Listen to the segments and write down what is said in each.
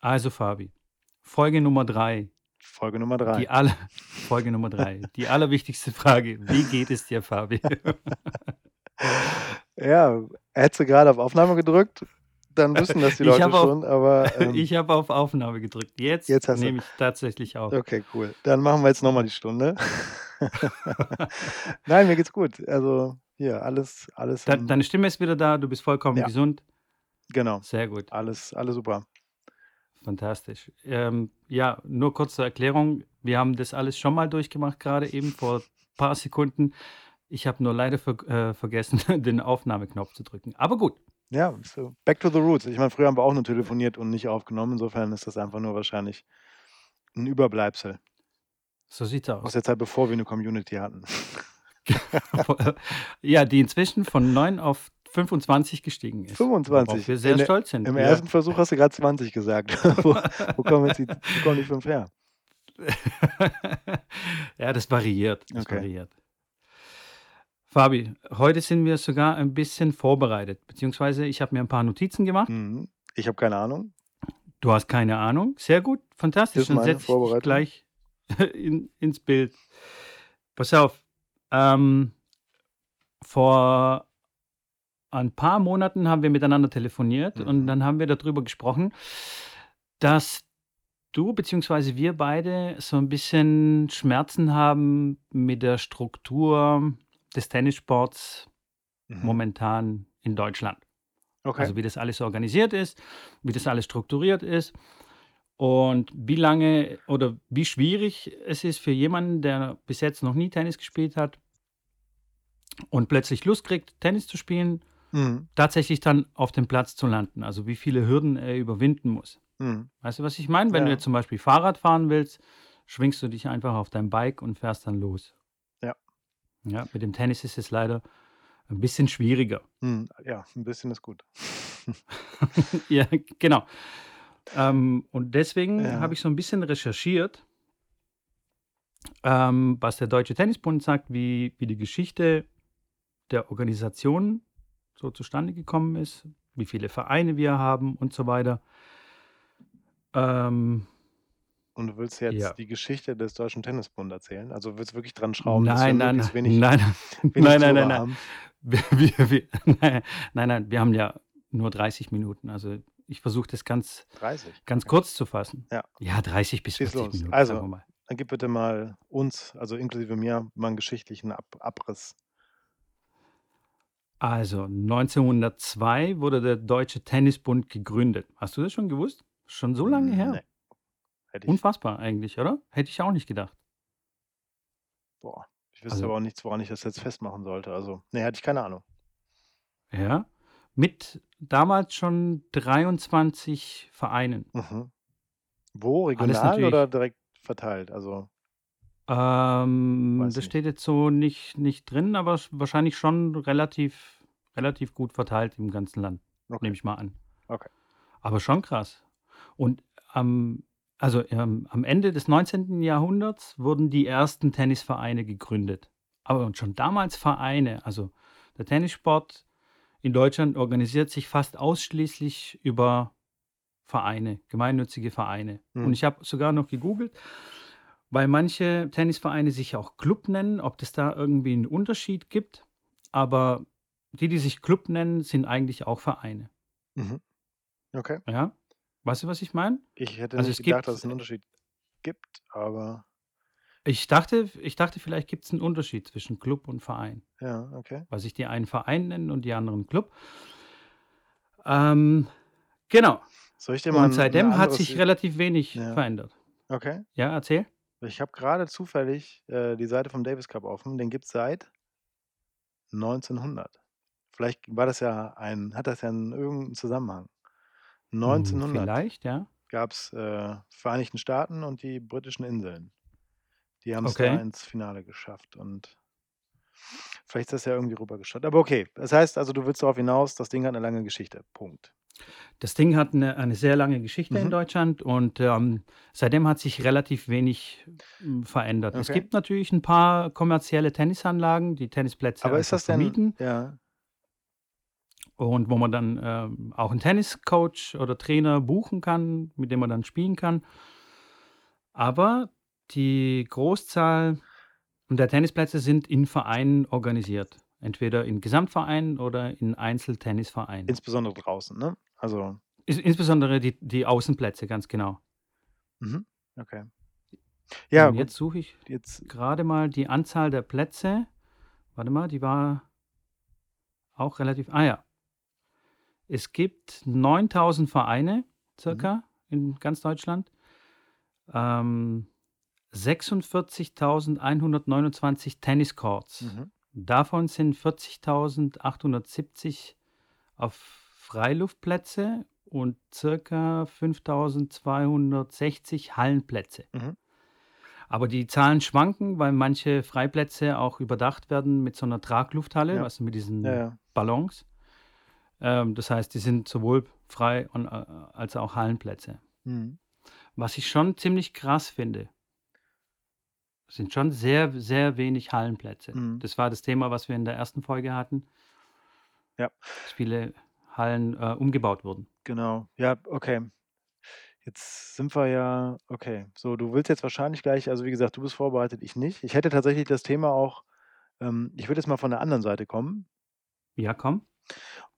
Also, Fabi, Folge Nummer drei. Folge Nummer drei. Die alle, Folge Nummer drei. Die allerwichtigste Frage: Wie geht es dir, Fabi? Ja, hättest du gerade auf Aufnahme gedrückt, dann wüssten das die Leute auf, schon, aber ähm, ich habe auf Aufnahme gedrückt. Jetzt jetzt nehme ich tatsächlich auf. Okay, cool. Dann machen wir jetzt nochmal die Stunde. Nein, mir geht's gut. Also hier, alles, alles im, deine Stimme ist wieder da, du bist vollkommen ja, gesund. genau. Sehr gut, Alles, alles super. Fantastisch. Ähm, ja, nur kurz zur Erklärung. Wir haben das alles schon mal durchgemacht, gerade eben vor ein paar Sekunden. Ich habe nur leider ver äh, vergessen, den Aufnahmeknopf zu drücken. Aber gut, Ja, so back to the roots. Ich meine, früher haben wir auch nur telefoniert und nicht aufgenommen. Insofern ist das einfach nur wahrscheinlich ein Überbleibsel so sieht's aus aus. der Zeit, bevor wir eine Community hatten. ja, die inzwischen von 9 auf 25 gestiegen ist, worauf 25. wir sehr In stolz sind. Im Ja. ersten Versuch hast du gerade 20 gesagt. wo, wo kommen jetzt die, wo kommen die fünf her? ja, das variiert. Das Okay. variiert. Fabi, heute sind wir sogar ein bisschen vorbereitet, beziehungsweise ich habe mir ein paar Notizen gemacht. Mhm. Ich habe keine Ahnung. Du hast keine Ahnung. Sehr gut, fantastisch. Dann setze ich gleich in, ins Bild. Pass auf. Ähm, vor ein paar Monaten haben wir miteinander telefoniert und Mhm. dann haben wir darüber gesprochen, dass du bzw. wir beide so ein bisschen Schmerzen haben mit der Struktur des Tennissports Mhm. momentan in Deutschland. Okay. Also wie das alles organisiert ist, wie das alles strukturiert ist und wie lange oder wie schwierig es ist für jemanden, der bis jetzt noch nie Tennis gespielt hat und plötzlich Lust kriegt, Tennis zu spielen, Mhm. tatsächlich dann auf dem Platz zu landen. Also wie viele Hürden er überwinden muss. Mhm. Weißt du, was ich meine? Wenn du Ja. jetzt zum Beispiel Fahrrad fahren willst, schwingst du dich einfach auf dein Bike und fährst dann los. Ja. Ja, mit dem Tennis ist es leider ein bisschen schwieriger. Mhm. Ja, ein bisschen ist gut. ja, genau. Ähm, und deswegen Ja. habe ich so ein bisschen recherchiert, ähm, was der Deutsche Tennisbund sagt, wie, wie die Geschichte der Organisation so zustande gekommen ist, wie viele Vereine wir haben und so weiter. Ähm, Und du willst jetzt ja. die Geschichte des Deutschen Tennisbund erzählen? Also willst du wirklich dran schrauben, Nein, nein, nein, wenig, nein, wenig nein, nein, nein, nein. Wir, wir, wir, nein, nein, nein, wir haben ja nur 30 Minuten. Also ich versuche das ganz, 30. ganz Okay. kurz zu fassen. Ja, Ja, 30 bis schieß 40 los. Minuten, Also, dann gib bitte mal uns, also inklusive mir, mal einen geschichtlichen Ab Abriss. Also 1902 wurde der Deutsche Tennisbund gegründet. Hast du das schon gewusst? Schon so lange Nee, her. hätte ich, Unfassbar eigentlich, oder? Hätte ich auch nicht gedacht. boah, ich wüsste Also, aber auch nichts, woran ich das jetzt festmachen sollte. Also, nee, hätte ich keine Ahnung. ja, mit damals schon 23 Vereinen. Mhm. Wo? Regional oder direkt verteilt? Also, ähm, weiß das ich nicht. steht jetzt so nicht, nicht drin, aber sch- wahrscheinlich schon relativ, relativ gut verteilt im ganzen Land, nehme Okay, ich mal an. okay. Aber schon krass. Und am, also ähm, am Ende des 19. Jahrhunderts wurden die ersten Tennisvereine gegründet. Aber und schon damals Vereine, also der Tennissport in Deutschland organisiert sich fast ausschließlich über Vereine, gemeinnützige Vereine. Und Mhm. ich habe sogar noch gegoogelt, weil manche Tennisvereine sich auch Club nennen, ob es da irgendwie einen Unterschied gibt. Aber die, die sich Club nennen, sind eigentlich auch Vereine. Mhm. Okay. Ja? Weißt du, was ich meine? Ich hätte Also nicht gedacht, dass gibt, es einen Unterschied gibt, aber ich dachte, ich dachte, vielleicht gibt es einen Unterschied zwischen Club und Verein. ja, okay. Weil sich die einen Verein nennen und die anderen Club. Ähm, genau. Soll ich dir mal Und seitdem hat sich relativ wenig Ja, verändert. okay. Ja, erzähl. Ich habe gerade zufällig äh, die Seite vom Davis Cup offen. Den gibt es seit 1900. Vielleicht war das ja ein, hat das ja einen, irgendeinen Zusammenhang. Hm, 1900 vielleicht, ja. gab es äh, Vereinigten Staaten und die britischen Inseln. Die haben es da Okay. ins Finale geschafft und vielleicht ist das ja irgendwie rübergeschaut. Aber okay, das heißt also, du willst darauf hinaus, das Ding hat eine lange Geschichte. Punkt. Das Ding hat eine, eine sehr lange Geschichte in Mhm. Deutschland und ähm, seitdem hat sich relativ wenig ähm, verändert. Es Okay. gibt natürlich ein paar kommerzielle Tennisanlagen, die Tennisplätze Aber ist das denn, vermieten. ja, Und wo man dann, ähm, auch 'n Tenniscoach oder Trainer buchen kann, mit dem man dann spielen kann. Aber die Großzahl der Tennisplätze sind in Vereinen organisiert. Entweder in Gesamtvereinen oder in Einzeltennisvereinen. Insbesondere draußen, ne? Also insbesondere die die Außenplätze, ganz genau. Mhm, okay. Ja, Und jetzt suche ich Jetzt grade mal die Anzahl der Plätze. Warte mal, die war auch relativ ah ja. Es gibt 9.000 Vereine Mhm. circa in ganz Deutschland. Ähm, 46.129 Tenniscourts. Mhm. Davon sind 40.870 auf Freiluftplätze und circa 5.260 Hallenplätze. Mhm. Aber die Zahlen schwanken, weil manche Freiplätze auch überdacht werden mit so 'ner Traglufthalle, Ja. du, mit Ja, diesen ja. Ballons. Ähm, das heißt, die sind sowohl frei und, äh, als auch Hallenplätze. Mhm. Was ich schon ziemlich krass finde sind schon sehr, sehr wenig Hallenplätze. Mhm. Das war das Thema, was wir in der ersten Folge hatten. Ja. Dass viele Hallen, äh, umgebaut wurden. Genau. Ja, okay. Jetzt sind wir ja okay. So, du willst jetzt wahrscheinlich gleich also, wie gesagt, du bist vorbereitet, ich nicht. Ich hätte tatsächlich das Thema auch ähm, ich würde jetzt mal von der anderen Seite kommen. Ja, komm.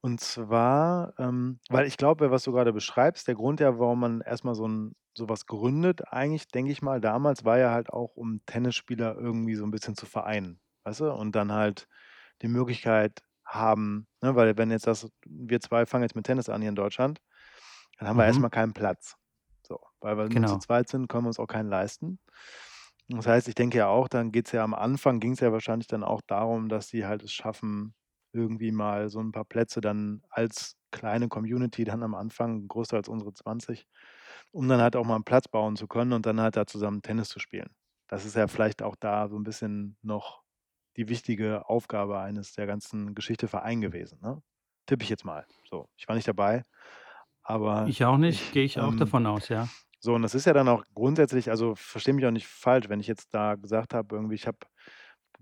Und zwar, ähm weil ich glaube, was du grade beschreibst, der Grund ja, warum man erst mal so 'n so was gründet, eigentlich, denke ich mal, damals war ja halt auch, um Tennisspieler irgendwie so 'n bisschen zu vereinen, weißt du? Und dann halt die Möglichkeit haben ne, weil wenn jetzt das wir 2 fangen jetzt mit Tennis an hier in Deutschland, dann haben wir erst Mhm. keinen Platz. So, weil wir nur zu Genau. zweit sind, können wir uns auch keinen leisten. Das heißt, ich denke ja auch, dann geht's ja am Anfang ging's ja wahrscheinlich dann auch darum, dass sie halt es schaffen, irgendwie mal so 'n paar Plätze dann als kleine Community dann am Anfang, größer als unsere 20, um dann halt auch mal 'n Platz bauen zu können und dann halt da zusammen Tennis zu spielen. Das ist ja vielleicht auch da so 'n bisschen noch die wichtige Aufgabe eines der ganzen Geschichte Verein gewesen, ne? Tippe ich jetzt mal. So, ich war nicht dabei, aber Ich auch nicht, ich, gehe ich auch ähm davon aus, ja. so, und das ist ja dann auch grundsätzlich also, verstehe mich auch nicht falsch, wenn ich jetzt da gesagt habe, irgendwie, ich habe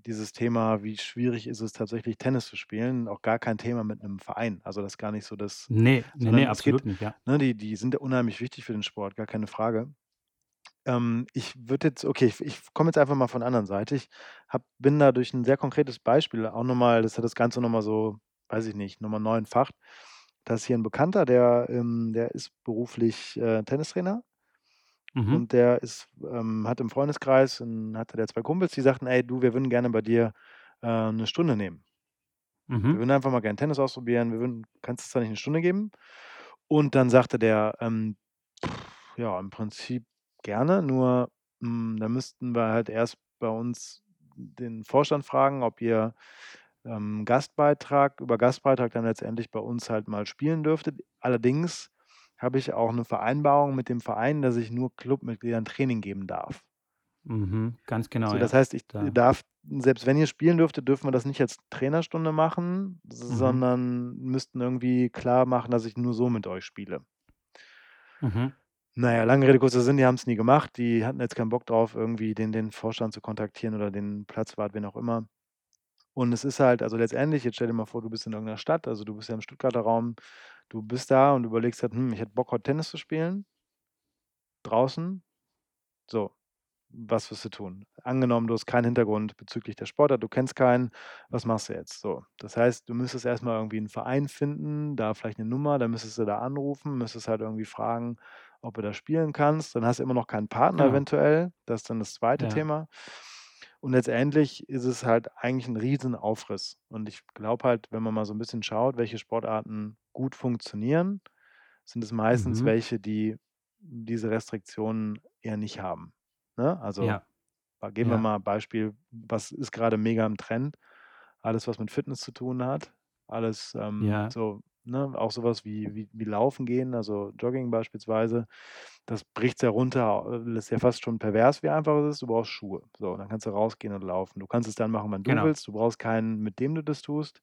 dieses Thema, wie schwierig ist es tatsächlich, Tennis zu spielen, auch gar kein Thema mit 'nem Verein. Also, das ist gar nicht so das Ne, ne, ne, sondern es geht absolut nicht, ja. ne, die die sind ja unheimlich wichtig für den Sport, gar keine Frage. Ähm, ich würde jetzt okay, ich ich komme jetzt einfach mal von der anderen Seite. Ich habe bin da durch 'n sehr konkretes Beispiel auch noch mal das hat das Ganze noch mal so, weiß ich nicht, noch mal neunfacht. Da ist hier 'n Bekannter, der, ähm der ist beruflich, äh, Tennistrainer Mhm. und der ist ähm, hat im Freundeskreis und hatte der 2 Kumpels, die sagten: „Ey, du, wir würden gerne bei dir, äh, 'ne Stunde nehmen. Wir Mhm. würden einfach mal gern Tennis ausprobieren. Wir würden kannst du uns da nicht 'ne Stunde geben?“ Und dann sagte der, ähm: „Ja, im Prinzip gerne, nur, hm, da müssten wir halt erst bei uns den Vorstand fragen, ob ihr, ähm, Gastbeitrag über Gastbeitrag dann letztendlich bei uns halt mal spielen dürftet. Allerdings habe ich auch 'ne Vereinbarung mit dem Verein, dass ich nur Clubmitgliedern Training geben darf.“ Mhm, ganz genau, So, das ja. heißt, ich Da darf selbst wenn ihr spielen dürftet, dürfen wir das nicht als Trainerstunde machen, Mhm. sondern müssten irgendwie klarmachen, dass ich nur so mit euch spiele. Mhm. Na ja, lange Rede, kurzer Sinn, die haben's nie gemacht. Die hatten jetzt keinen Bock drauf, irgendwie den den Vorstand zu kontaktieren oder den Platzwart, wen auch immer. Und es ist halt also, letztendlich jetzt stell dir mal vor, du bist in irgend 'ner Stadt, also, du bist ja im Stuttgarter Raum. Du bist da und überlegst halt: „Hm, ich hätte Bock, heute Tennis zu spielen“ draußen. So, was wirst du tun? Angenommen, du hast keinen Hintergrund bezüglich der Sportart, du kennst keinen, was machst du jetzt? So, das heißt, du müsstest erst mal irgendwie 'n Verein finden, da vielleicht 'ne Nummer, dann müsstest du da anrufen, müsstest halt irgendwie fragen, ob du da spielen kannst. Dann hast du immer noch keinen Partner Genau. eventuell. Das ist dann das 2. Ja. Thema. Und letztendlich ist es halt eigentlich 'n Riesenaufriss. Und ich glaube halt, wenn man mal so 'n bisschen schaut, welche Sportarten gut funktionieren, sind es meistens Mhm. welche, die diese Restriktionen eher nicht haben, ne? Also, Ja. geben wir Ja. mal Beispiel, was ist grade mega im Trend? Alles, was mit Fitness zu tun hat, alles, ähm, Ja. so ne, auch so was wie wie wie Laufen gehen, also, Jogging beispielsweise. Das bricht's ja runter äh, ist ja fast schon pervers, wie einfach es ist. Du brauchst Schuhe. So, dann kannst du rausgehen und laufen. Du kannst es dann machen, wann du Genau. willst. Du brauchst keinen, mit dem du das tust.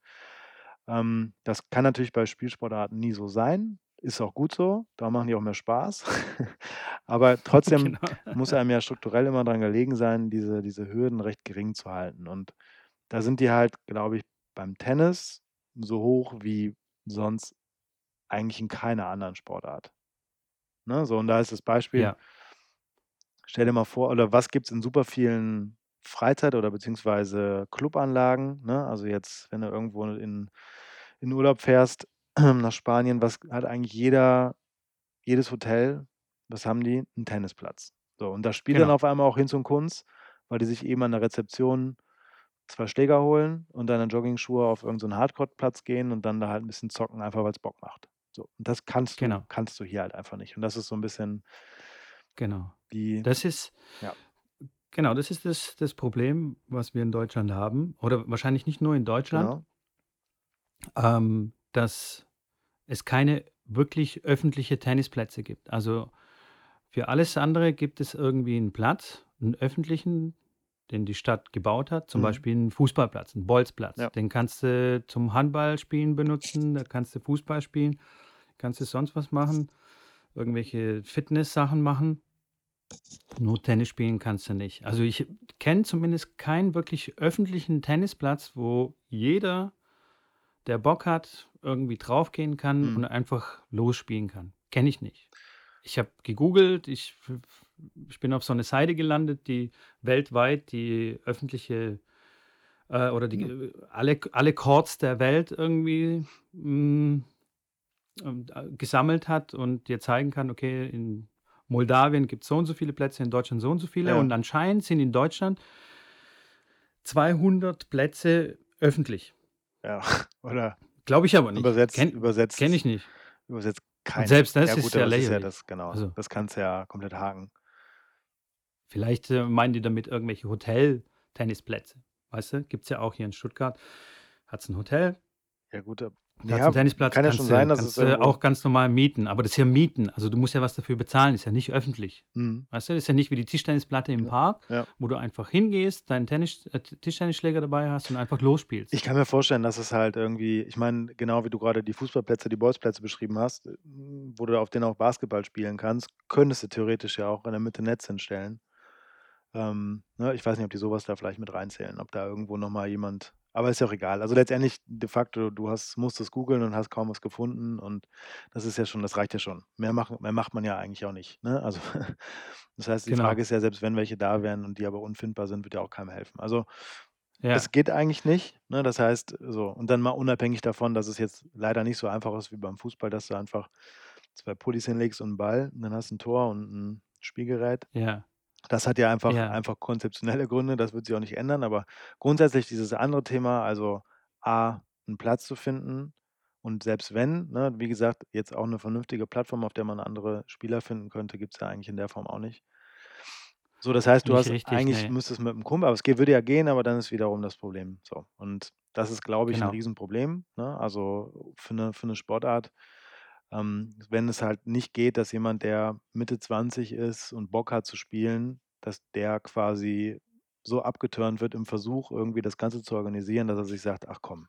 Ähm, das kann natürlich bei Spielsportarten nie so sein. Ist auch gut so. Da machen die auch mehr Spaß. Aber trotzdem Genau. muss einem ja strukturell immer dran gelegen sein, diese diese Hürden recht gering zu halten. Und da sind die halt, glaube ich, beim Tennis so hoch wie sonst eigentlich in keiner anderen Sportart. Ne, so und da ist das Beispiel Ja. stell dir mal vor oder was gibt's in super vielen Freizeit oder beziehungsweise Clubanlagen, ne? Also, jetzt, wenn du irgendwo in in Urlaub fährst nach Spanien, was hat eigentlich jeder jedes Hotel, was haben die? 'N Tennisplatz. So, und da spielt dann Genau. auf einmal auch Hinz und Kunz, weil die sich eben an der Rezeption 2 Schläger holen und dann in Joggingschuhe auf irgend so 'n Hardcourt-Platz gehen und dann da halt 'n bisschen zocken, einfach weil's Bock macht. So, und das kannst du Genau. kannst du hier halt einfach nicht. Und das ist so 'n bisschen Genau. die Das ist ja. genau, das ist das das Problem, was wir in Deutschland haben oder wahrscheinlich nicht nur in Deutschland Genau. ähm, dass es keine wirklich öffentliche Tennisplätze gibt. Also, für alles andere gibt es irgendwie 'n Platz, 'n öffentlichen, den die Stadt gebaut hat, zum Mhm. Beispiel 'n Fußballplatz, 'n Bolzplatz. Ja. Den kannst du zum Handballspielen benutzen, da kannst du Fußball spielen, kannst du sonst was machen, irgendwelche Fitnesssachen machen. Nur Tennis spielen kannst du nicht. Also, ich kenne zumindest keinen wirklich öffentlichen Tennisplatz, wo jeder, der Bock hat, irgendwie draufgehen kann und Mhm. einfach losspielen kann. Kenne ich nicht. Ich habe gegoogelt, ich ich bin auf so 'ne Seite gelandet, die weltweit die öffentliche äh, oder die Ja. äh, alle alle Courts der Welt irgendwie, hm, ähm, äh, gesammelt hat und dir zeigen kann: „Okay, in Moldawien gibt's so und so viele Plätze, in Deutschland so und so viele.“ Ja. Und anscheinend sind in Deutschland 200 Plätze öffentlich. Ja, oder Glaube ich aber nicht. übersetzt Kenne übersetzt kenne ich nicht. übersetzt Und keiner. selbst das Ja ist gut, ja aber das ist ja lächerlich. das genau, Also das kannst du ja komplett haken. Vielleicht, äh, meinen die damit irgendwelche Hotel-Tennisplätze. Weißt du? Gibt's ja auch hier in Stuttgart. Hat's 'n Hotel Ja gut, hat's 'n ja, Tennisplatz, kann ja schon sein, dass es kannst du irgendwo auch ganz normal mieten. Aber das ist ja Mieten. Also, du musst ja was dafür bezahlen, ist ja nicht öffentlich. Mhm. Weißt du? Das ist ja nicht wie die Tischtennisplatte im Ja, Park, ja. wo du einfach hingehst, deinen Tennis äh, Tischtennisschläger dabei hast und einfach losspielst. Ich kann mir vorstellen, dass es halt irgendwie ich meine, genau wie du grade die Fußballplätze, die Bolzplätze beschrieben hast, hm, wo du auf denen auch Basketball spielen kannst, könntest du theoretisch ja auch in der Mitte Netz hinstellen. Ähm, ne, ich weiß nicht, ob die so was da vielleicht mit reinzählen, ob da irgendwo noch mal jemand aber ist ja auch egal. Also, letztendlich de facto, du hast musstest googeln und hast kaum was gefunden und das ist ja schon das reicht ja schon. Mehr machen mehr macht man ja eigentlich auch nicht, ne? Also, das heißt, die Frage Genau. ist ja, selbst wenn welche da wären und die aber unfindbar sind, wird ja auch keinem helfen. Also, Ja. es geht eigentlich nicht, ne? Das heißt so und dann mal unabhängig davon, dass es jetzt leider nicht so einfach ist wie beim Fußball, dass du einfach 2 Pullis hinlegst und 'n Ball und dann hast du 'n Tor und 'n Spielgerät. Ja. Das hat ja einfach Ja. einfach konzeptionelle Gründe, das wird sich auch nicht ändern, aber grundsätzlich dieses andere Thema, also A, 'n Platz zu finden und selbst wenn, ne, wie gesagt, jetzt auch 'ne vernünftige Plattform, auf der man andere Spieler finden könnte, gibt's ja eigentlich in der Form auch nicht. So, das heißt, du Nicht hast richtig, eigentlich ne. müsstest mit 'm Kumpel aber es würde ja gehen, aber dann ist wiederum das Problem so. Und das ist, glaube ich, 'n Genau. Riesenproblem, ne? Also, für 'ne für 'ne Sportart, ähm, wenn es halt nicht geht, dass jemand, der Mitte 20 ist und Bock hat zu spielen, dass der quasi so abgeturnt wird im Versuch, irgendwie das Ganze zu organisieren, dass er sich sagt: „Ach komm“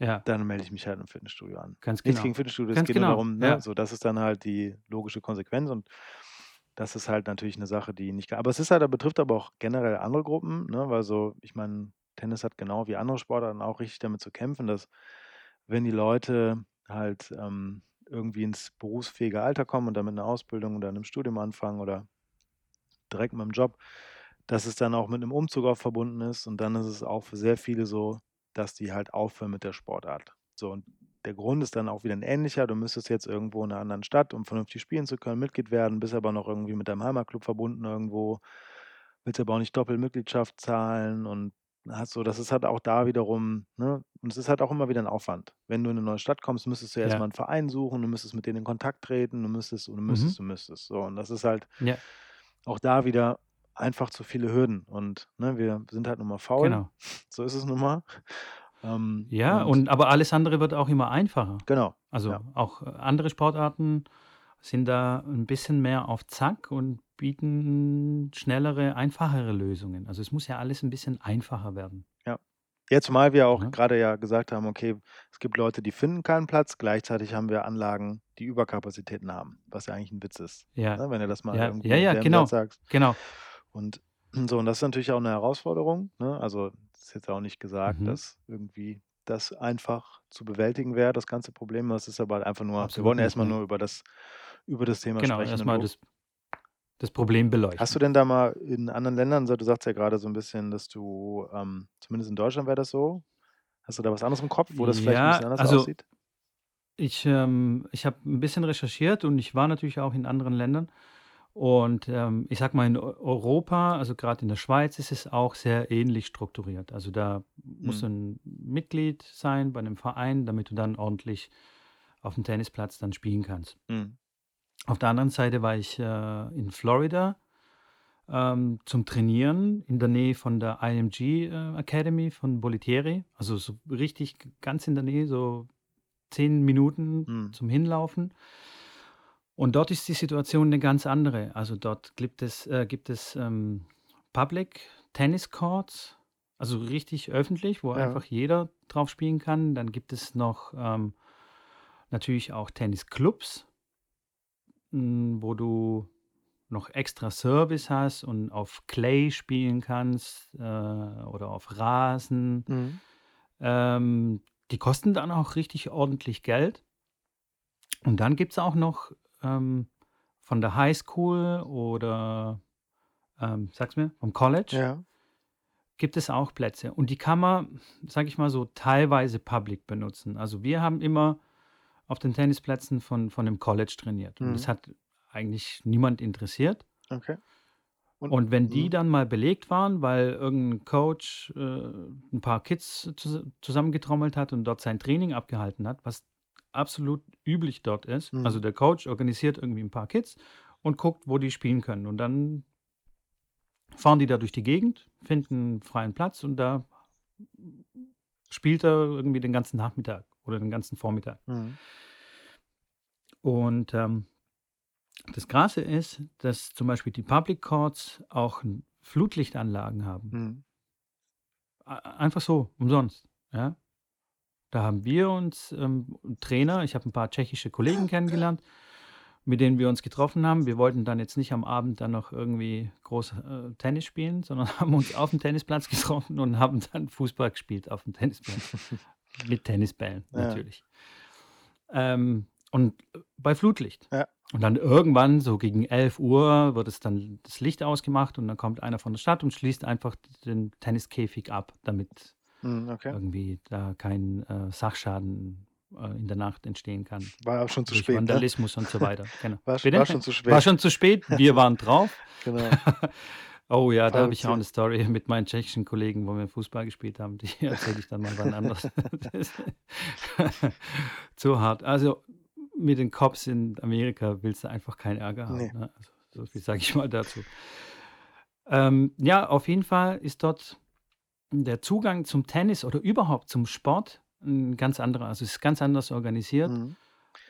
Ja. „dann melde ich mich halt im Fitnessstudio an.“ Ganz Nichts genau. gegen Fitnessstudios, es geht nur genau, darum, ne, ja. so das ist dann halt die logische Konsequenz und das ist halt natürlich 'ne Sache, die nicht aber es ist halt da betrifft aber auch generell andere Gruppen, ne, weil so ich meine, Tennis hat genau wie andere Sportarten auch richtig damit zu kämpfen, dass wenn die Leute halt, ähm, irgendwie ins berufsfähige Alter kommen und dann mit 'ner Ausbildung oder 'nem Studium anfangen oder direkt mit'm Job, dass es dann auch mit 'nem Umzug auch verbunden ist und dann ist es auch für sehr viele so, dass die halt aufhören mit der Sportart. So und der Grund ist dann auch wieder 'n ähnlicher. Du müsstest jetzt irgendwo in 'ner anderen Stadt, um vernünftig spielen zu können, Mitglied werden, bist aber noch irgendwie mit deinem Heimatclub verbunden irgendwo, willst aber auch nicht Doppelmitgliedschaft zahlen und hast so das ist halt auch da wiederum ne, und es ist halt auch immer wieder 'n Aufwand. Wenn du in 'ne neue Stadt kommst, müsstest du erst mal Ja. 'n Verein suchen, du müsstest mit denen in Kontakt treten, du müsstest und du Mhm. müsstest, du müsstest. So und das ist halt Ja. auch da wieder einfach zu viele Hürden und, ne, wir sind halt nun mal faul. Genau. So ist es nun mal. Ähm, Ja, und und aber alles andere wird auch immer einfacher. Genau, Also, ja. auch, äh, andere Sportarten sind da 'n bisschen mehr auf Zack und bieten schnellere, einfachere Lösungen. Also, es muss ja alles 'n bisschen einfacher werden. Ja. Ja, zumal wir auch Ne? grade ja gesagt haben: „Okay, es gibt Leute, die finden keinen Platz.“ Gleichzeitig haben wir Anlagen, die Überkapazitäten haben, was ja eigentlich 'n Witz ist, Ja. ne, wenn du das mal Ja. irgendwie Ja, ja, genau. sagst. Genau. Und so und das ist natürlich auch 'ne Herausforderung, ne? Also, ist jetzt auch nicht gesagt, Mhm. dass irgendwie das einfach zu bewältigen wäre, das ganze Problem. Das ist aber halt einfach nur wir Absolut wollen nicht, erst mal ne. nur über das über das Thema Genau, sprechen erst und mal du das das Problem Hast du beleuchten. denn da mal in anderen Ländern du sagst ja grade so 'n bisschen, dass du ähm, zumindest in Deutschland wäre das so. Hast du da was anderes im Kopf, wo das vielleicht 'n bisschen Ja, anders also aussieht? ich, ähm ich habe 'n bisschen recherchiert und ich war natürlich auch in anderen Ländern. Und, ähm, ich sage mal, in Eu Europa, also grad in der Schweiz, ist es auch sehr ähnlich strukturiert. Also, da musst Mhm. du 'n Mitglied sein bei 'nem Verein, damit du dann ordentlich auf'm Tennisplatz dann spielen kannst. Mhm. Auf der anderen Seite war ich, äh, in Florida, ähm, zum Trainieren in der Nähe von der IMG, äh, Academy von Bollettieri. Also, so richtig ganz in der Nähe, so 10 Minuten Mhm. zum Hinlaufen. Und dort ist die Situation 'ne ganz andere. Also, dort gibt es äh, gibt es, ähm, Public Tennis Courts, also richtig öffentlich, wo Ja. einfach jeder drauf spielen kann. Dann gibt es noch, ähm, natürlich auch Tennisclubs hm, wo du noch extra Service hast und auf Clay spielen kannst, äh, oder auf Rasen. Mhm. Ähm, die kosten dann auch richtig ordentlich Geld. Und dann gibt's auch noch, ähm, von der Highschool oder, ähm, sag's mir, vom College Ja. gibt es auch Plätze. Und die kann man, sage ich mal so, teilweise public benutzen. Also, wir haben immer auf den Tennisplätzen von von dem College trainiert und das Mhm. hat eigentlich niemand interessiert. Okay. Und Und wenn die mhm. dann mal belegt waren, weil irgend 'n Coach, äh, 'n paar Kids zus zusammengetrommelt hat und dort sein Training abgehalten hat, was absolut üblich dort ist. Also, Mhm. der Coach organisiert irgendwie 'n paar Kids und guckt, wo die spielen können. Und dann fahren die da durch die Gegend, finden 'n freien Platz und da spielt er irgendwie den ganzen Nachmittag oder den ganzen Vormittag. Mhm. Und, ähm, das Krasse ist, dass zum Beispiel die Public Courts auch Flutlichtanlagen haben. Mhm. Einfach so, umsonst, ja? Da haben wir uns, ähm Trainer ich habe 'n paar tschechische Kollegen kennengelernt, mit denen wir uns getroffen haben. Wir wollten dann jetzt nicht am Abend dann noch irgendwie groß, äh, Tennis spielen, sondern haben uns auf'm Tennisplatz getroffen und haben dann Fußball gespielt auf'm Tennisplatz. Mit Tennisbällen Ja. natürlich. Ähm, und, bei Flutlicht. Ja. Und dann irgendwann, so gegen 11:00 wird es dann das Licht ausgemacht und dann kommt einer von der Stadt und schließt einfach den Tenniskäfig ab, damit Mhm, okay. irgendwie da kein, äh, Sachschaden, äh, in der Nacht entstehen kann War auch schon zu spät, ne? Vandalismus und so weiter. Genau. War sch Bitte? war schon zu War spät. schon zu spät. Wir waren drauf. Genau. Oh ja, da habe ich auch ja. 'ne Story mit meinen tschechischen Kollegen, wo wir Fußball gespielt haben. Die erzähle ich dann mal wann anders. Zu hart. Also, mit den Cops in Amerika willst du einfach keinen Ärger haben, Ne. ne? Also, so viel sage ich mal dazu. Ähm, ja, auf jeden Fall ist dort der Zugang zum Tennis oder überhaupt zum Sport 'n ganz anderer. Also, es ist ganz anders organisiert Mhm.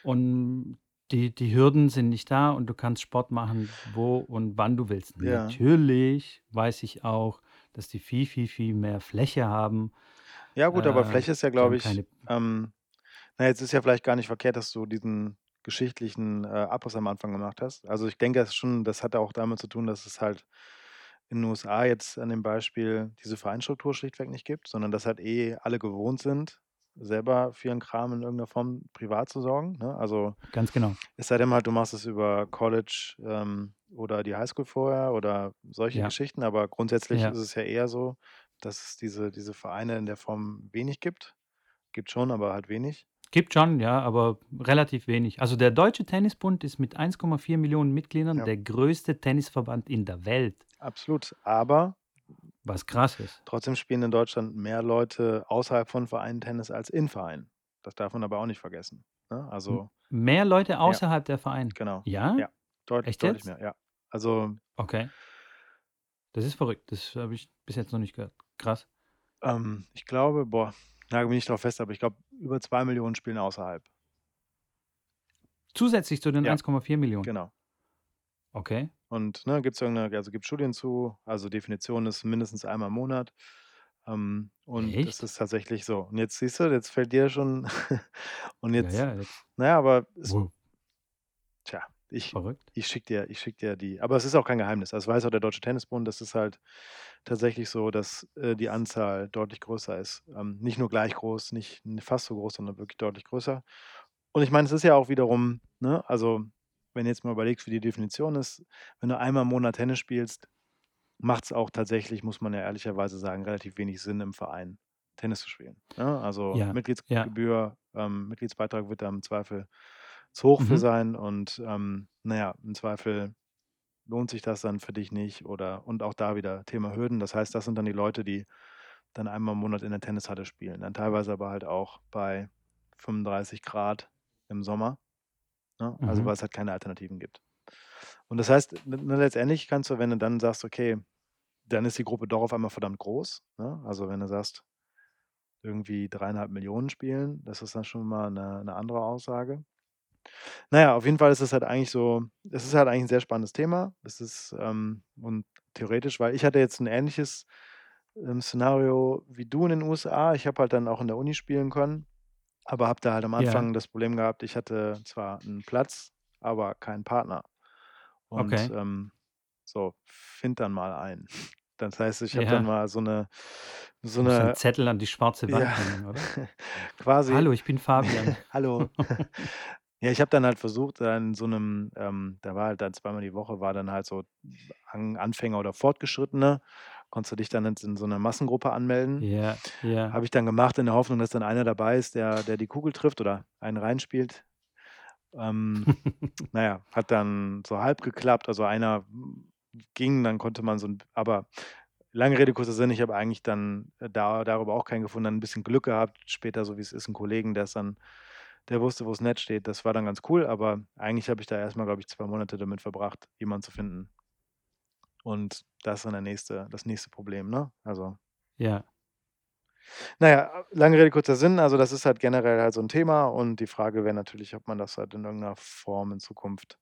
und die die Hürden sind nicht da und du kannst Sport machen, wo und wann du willst. Ja. Natürlich weiß ich auch, dass die viel, viel, viel mehr Fläche haben. Ja gut, aber Äh, Fläche ist ja, glaube ich ähm, na, jetzt ist ja vielleicht gar nicht verkehrt, dass du diesen geschichtlichen, äh, Abriss am Anfang gemacht hast. Also, ich denke, das schon das hat auch damit zu tun, dass es halt in den USA jetzt an dem Beispiel diese Vereinsstruktur schlichtweg nicht gibt, sondern dass halt eh alle gewohnt sind, selber für ihren Kram in irgend 'ner Form privat zu sorgen, ne? Also, Ganz genau. es sei denn halt, du machst es über College, ähm, oder die Highschool vorher oder solche Ja. Geschichten, aber grundsätzlich Ja. ist es ja eher so, dass es diese diese Vereine in der Form wenig gibt. Gibt schon, aber halt wenig. Gibt schon, ja, aber relativ wenig. Also, der Deutsche Tennisbund ist mit 1,4 Mitgliedern Ja. der größte Tennisverband in der Welt. Absolut, aber Was krass ist. trotzdem spielen in Deutschland mehr Leute außerhalb von Vereinen Tennis als in Vereinen. Das darf man aber auch nicht vergessen, ne? Also mehr Leute Ja. außerhalb der Vereine? Genau. Ja? Ja, deut Echt deutlich jetzt? mehr, ja. Also Okay. Das ist verrückt. Das habe ich bis jetzt noch nicht gehört. Krass. ähm, ich glaube boah, nagel mich nicht drauf fest, aber ich glaube, über 2.000.000 spielen außerhalb. Zusätzlich zu den Ja. 1,4.000.000? Genau. Okay. Und, ne, gibt's irgend 'ne also, gibt's Studien zu. Also, Definition ist mindestens einmal im Monat. Ähm, und das Echt? ist tatsächlich so. Und jetzt siehst du, jetzt fällt dir schon und Ja, jetzt ja, jetzt na ja, aber es Wo tja, Ich Verrückt. ich schicke dir ich schicke dir die aber es ist auch kein Geheimnis. Das weiß auch der Deutsche Tennisbund. Das ist halt tatsächlich so, dass, äh, die Anzahl deutlich größer ist. Ähm, nicht nur gleich groß, nicht n fast so groß, sondern wirklich deutlich größer. Und ich meine, es ist ja auch wiederum, ne also, wenn du jetzt mal überlegst, wie die Definition ist, wenn du einmal im Monat Tennis spielst, macht's auch tatsächlich, muss man ja ehrlicherweise sagen, relativ wenig Sinn, im Verein Tennis zu spielen, ne? Also, Ja, ja. Mitgliedsgebühr ähm, Mitgliedsbeitrag wird da im Zweifel zu hoch für Mhm. sein und, ähm, na ja, im Zweifel lohnt sich das dann für dich nicht oder und auch da wieder Thema Hürden. Das heißt, das sind dann die Leute, die dann einmal im Monat in der Tennishalle spielen, dann teilweise aber halt auch bei 35 Grad im Sommer, ne? Also, Mhm. weil's halt keine Alternativen gibt. Und das heißt, ne, letztendlich kannst du, wenn du dann sagst: „Okay, dann ist die Gruppe doch auf einmal verdammt groß“, ne? Also, wenn du sagst, irgendwie 3.500.000 spielen, das ist dann schon mal 'ne 'ne andere Aussage. Na ja, auf jeden Fall ist es halt eigentlich so es ist halt eigentlich 'n sehr spannendes Thema. Es ist, ähm und theoretisch weil ich hatte jetzt 'n ähnliches, ähm, Szenario wie du in den USA. Ich habe halt dann auch in der Uni spielen können, aber habe da halt am Ja. Anfang das Problem gehabt, ich hatte zwar 'n Platz, aber keinen Partner. Und, Okay. ähm, so, find dann mal einen. Das heißt, ich habe dann Ja. mal so 'ne so Musst einen 'ne Zettel an die schwarze Wand ja, hängen, oder? quasi „Hallo, ich bin Fabian.“ „Hallo.“ Ja, ich habe dann halt versucht, da in so 'nem ähm, da war halt dann zweimal die Woche war dann halt so An Anfänger oder Fortgeschrittene. Konntest du dich dann in so 'ne Massengruppe anmelden. Ja, ja. Habe ich dann gemacht in der Hoffnung, dass dann einer dabei ist, der der die Kugel trifft oder einen reinspielt. Ähm, na ja, hat dann so halb geklappt. Also, einer ging, dann konnte man so 'n aber lange Rede, kurzer Sinn, ich habe eigentlich dann da darüber auch keinen gefunden, dann 'n bisschen Glück gehabt, später, so wie's ist, 'n Kollegen, der ist dann der wusste, wo's Netz steht. Das war dann ganz cool, aber eigentlich habe ich da erst mal, glaube ich, 2 Monate damit verbracht, jemanden zu finden. Und das ist dann der nächste das nächste Problem, ne? Also Ja. Na ja, lange Rede, kurzer Sinn. Also, das ist halt generell halt so 'n Thema und die Frage wäre natürlich, ob man das halt in irgend 'ner Form in Zukunft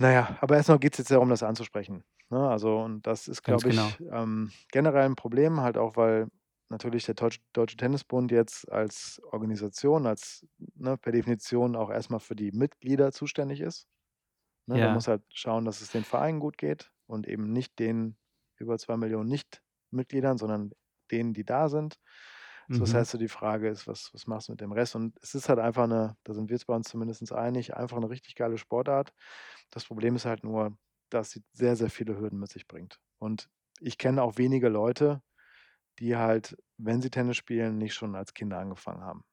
na ja, aber erst mal geht's jetzt darum, das anzusprechen, ne? Also, und das ist, glaube genau. ich, ähm, generell 'n Problem, halt auch, weil natürlich der Teutsch Deutsche Tennisbund jetzt als Organisation, als ne, per Definition auch erst mal für die Mitglieder zuständig ist. Ne, Ja. muss halt schauen, dass es den Vereinen gut geht und eben nicht den über 2.000.000 Nichtmitgliedern, sondern denen, die da sind. So, das Mhm. heißt so, die Frage ist: „Was was machst du mit dem Rest?“ Und es ist halt einfach 'ne da sind wir uns bei uns zumindest einig, einfach 'ne richtig geile Sportart. Das Problem ist halt nur, dass sie sehr, sehr viele Hürden mit sich bringt. Und ich kenne auch wenige Leute, die halt, wenn sie Tennis spielen, nicht schon als Kinder angefangen haben.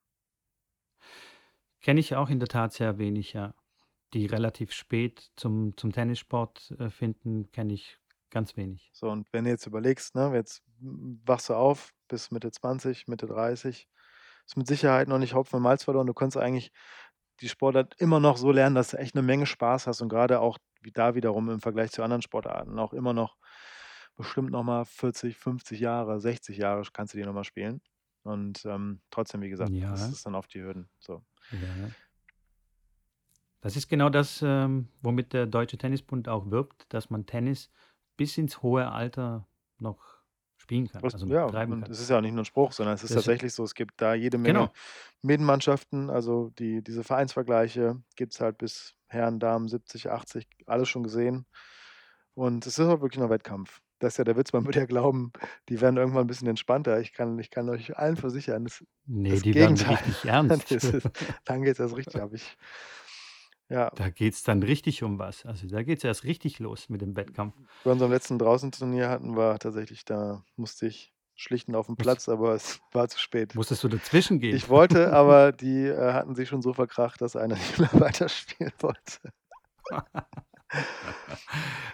Kenne ich auch in der Tat sehr wenig, ja. Die relativ spät zum zum Tennissport, äh, finden, kenne ich ganz wenig. So, und wenn du jetzt überlegst, ne, jetzt wachst du auf, bist Mitte 20, Mitte 30, ist mit Sicherheit noch nicht Hopfen und Malz verloren. Du könntest eigentlich die Sportart immer noch so lernen, dass du echt 'ne Menge Spaß hast und grade auch wie da wiederum im Vergleich zu anderen Sportarten auch immer noch bestimmt noch mal 40, 50 Jahre, 60 Jahre kannst du die noch mal spielen. Und, ähm, trotzdem, wie gesagt, das Ja. ist dann oft die Hürden, so. Ja. Das ist genau das, ähm, womit der Deutsche Tennisbund auch wirbt, dass man Tennis bis ins hohe Alter noch spielen kann, also ja, betreiben und kann. es ist ja auch nicht nur 'n Spruch, sondern es ist Das tatsächlich so, es gibt da jede Menge Genau. Medenmannschaften, also die diese Vereinsvergleiche gibt's halt bis Herren, Damen 70, 80, alles schon gesehen. Und es ist auch wirklich nur Wettkampf. Das ist ja der Witz, man würde ja glauben, die werden irgendwann 'n bisschen entspannter. Ich kann ich kann euch allen versichern, das Ne, das die werden Gegenteil. richtig ernst. Ist dann geht's erst richtig ab. Ich ja. Da geht's dann richtig um was. Also, da geht's erst richtig los mit dem Wettkampf. Bei unserem letzten Draußenturnier hatten wir tatsächlich da musste ich schlichten aufm Musst Platz, aber es war zu spät. musstest du dazwischen gehen? Ich wollte, aber die, äh, hatten sich schon so verkracht, dass einer nicht mehr weiterspielen wollte.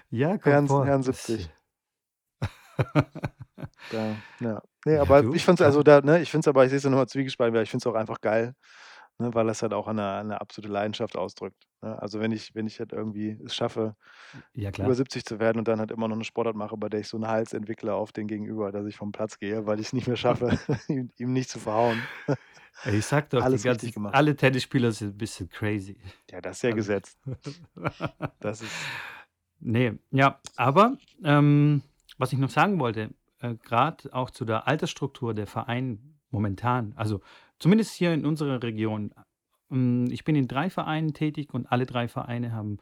Ja, Herren vor. Herren Das 70. Da ja. Ne, Ja, aber du, ich finde es also da ne, ich finde es aber ich sehe es ja nur zwiegespalten, weil ich finde es auch einfach geil, ne, weil das halt auch eine 'ne absolute Leidenschaft ausdrückt, ne? Also, wenn ich wenn ich halt irgendwie es schaffe, Ja, über klar. 70 zu werden und dann halt immer noch 'ne Sportart mache, bei der ich so 'n Hals entwickle auf den Gegenüber, dass ich vom Platz gehe, weil ich's nicht mehr schaffe, ihm ihm nicht zu verhauen. Ich sage doch, Alles ganzen gemacht. alle Tennisspieler sind 'n bisschen crazy. Ja, das ist ja Also gesetzt. Das ist Ne, ja, aber, ähm, was ich noch sagen wollte, äh, grad auch zu der Altersstruktur der Vereine momentan, also zumindest hier in unserer Region, Hm, ich bin in 3 Vereinen tätig und alle 3 Vereine haben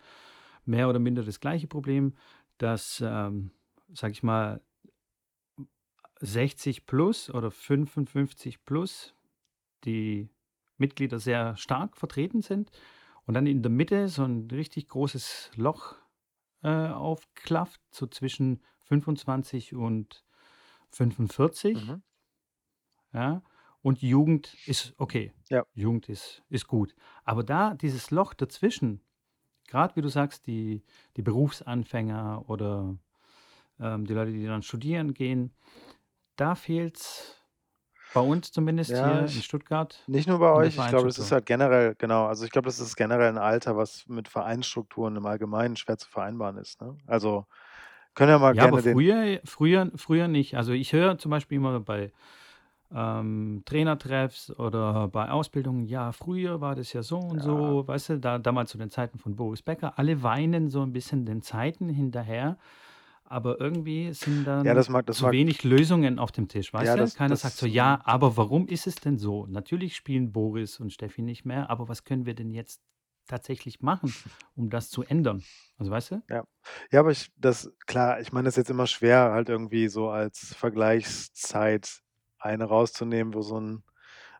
mehr oder minder das gleiche Problem, dass, ähm, sage ich mal 60 plus oder 55 plus die Mitglieder sehr stark vertreten sind und dann in der Mitte so ein richtig großes Loch, äh, aufklafft, so zwischen 25 und 45. Mhm. Ja, und Jugend ist okay. Ja. Jugend ist ist gut. Aber da dieses Loch dazwischen, gerade wie du sagst, die die Berufsanfänger oder, ähm, die Leute, die dann studieren gehen, da fehlt's bei uns zumindest Ja, hier in Stuttgart nicht nur bei euch, ich glaube, das ist halt generell genau, also, ich glaube, das ist generell 'n Alter, was mit Vereinsstrukturen im Allgemeinen schwer zu vereinbaren ist, ne? Also, können ja mal Ja, aber gerne den früher früher früher nicht. Also, ich höre zum Beispiel immer bei, ähm, Trainertreffs oder bei Ausbildungen: „Ja, früher war das ja so und Ja. so“, weißt du, da damals zu den Zeiten von Boris Becker. Alle weinen so ein bisschen den Zeiten hinterher, aber irgendwie sind Ja, dann das mag das zu mag wenig Lösungen auf dem Tisch, Ja, weißt du? das Keiner sagt so: „Ja, aber warum ist es denn so? Natürlich spielen Boris und Steffi nicht mehr, aber was können wir denn jetzt tatsächlich machen, um das zu ändern?“ Also, weißt du? Ja. Ja, aber ich das klar, ich meine, das ist jetzt immer schwer, halt irgendwie so als Vergleichszeit eine rauszunehmen, wo so 'n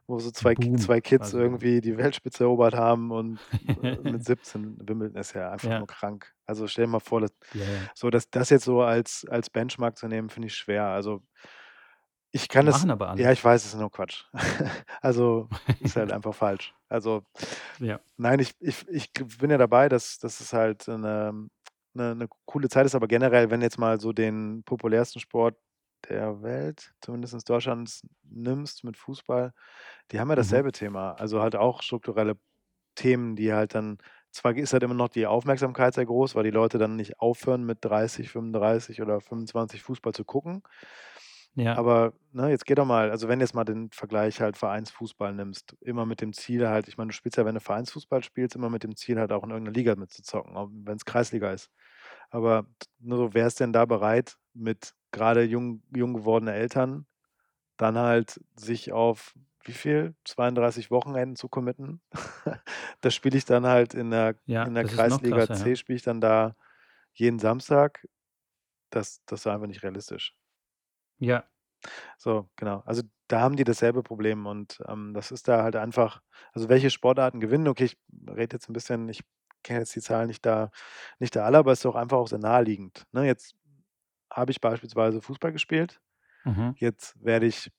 wo so 2 Ki Boom 2 Kids ja. irgendwie die Weltspitze erobert haben und, äh, mit 17 Wimbledon ist ja einfach nur Ja. krank. Also, stell dir mal vor, dass ja. so das das jetzt so als als Benchmark zu nehmen, finde ich schwer. Also ich kann es ja, ich weiß, es ist nur Quatsch. Also, ist halt einfach falsch. Also, Ja. nein, ich ich ich bin ja dabei, dass dass es halt 'ne 'ne 'ne coole Zeit ist, aber generell, wenn jetzt mal so den populärsten Sport der Welt, zumindest Deutschlands, nimmst mit Fußball, die haben ja Mhm. dasselbe Thema. Also, halt auch strukturelle Themen, die halt dann zwar ist halt immer noch die Aufmerksamkeit sehr groß, weil die Leute dann nicht aufhören, mit 30, 35 oder 25 Fußball zu gucken. Ja. Aber, ne, jetzt geh doch mal also, wenn du jetzt mal den Vergleich halt Vereinsfußball nimmst, immer mit dem Ziel halt ich meine, du spielst ja, wenn du Vereinsfußball spielst, immer mit dem Ziel halt auch in irgend 'ner Liga mitzuzocken, auch wenn's Kreisliga ist. Aber nur wer ist denn da bereit, mit grade jung jung gewordene Eltern dann halt sich auf wie viel? 32 Wochenenden zu committen? Da spiele ich dann halt in der Ja, in der das Kreisliga krasser. C spiele ich dann da jeden Samstag. Das das ist einfach nicht realistisch. Ja. So, genau. Also, da haben die dasselbe Problem und, ähm, das ist da halt einfach also, welche Sportarten gewinnen? Okay, ich rede jetzt 'n bisschen ich kenne jetzt die Zahlen nicht da nicht da alle, aber ist doch einfach auch sehr naheliegend, ne? Jetzt habe ich beispielsweise Fußball gespielt. Mhm. Jetzt werde ich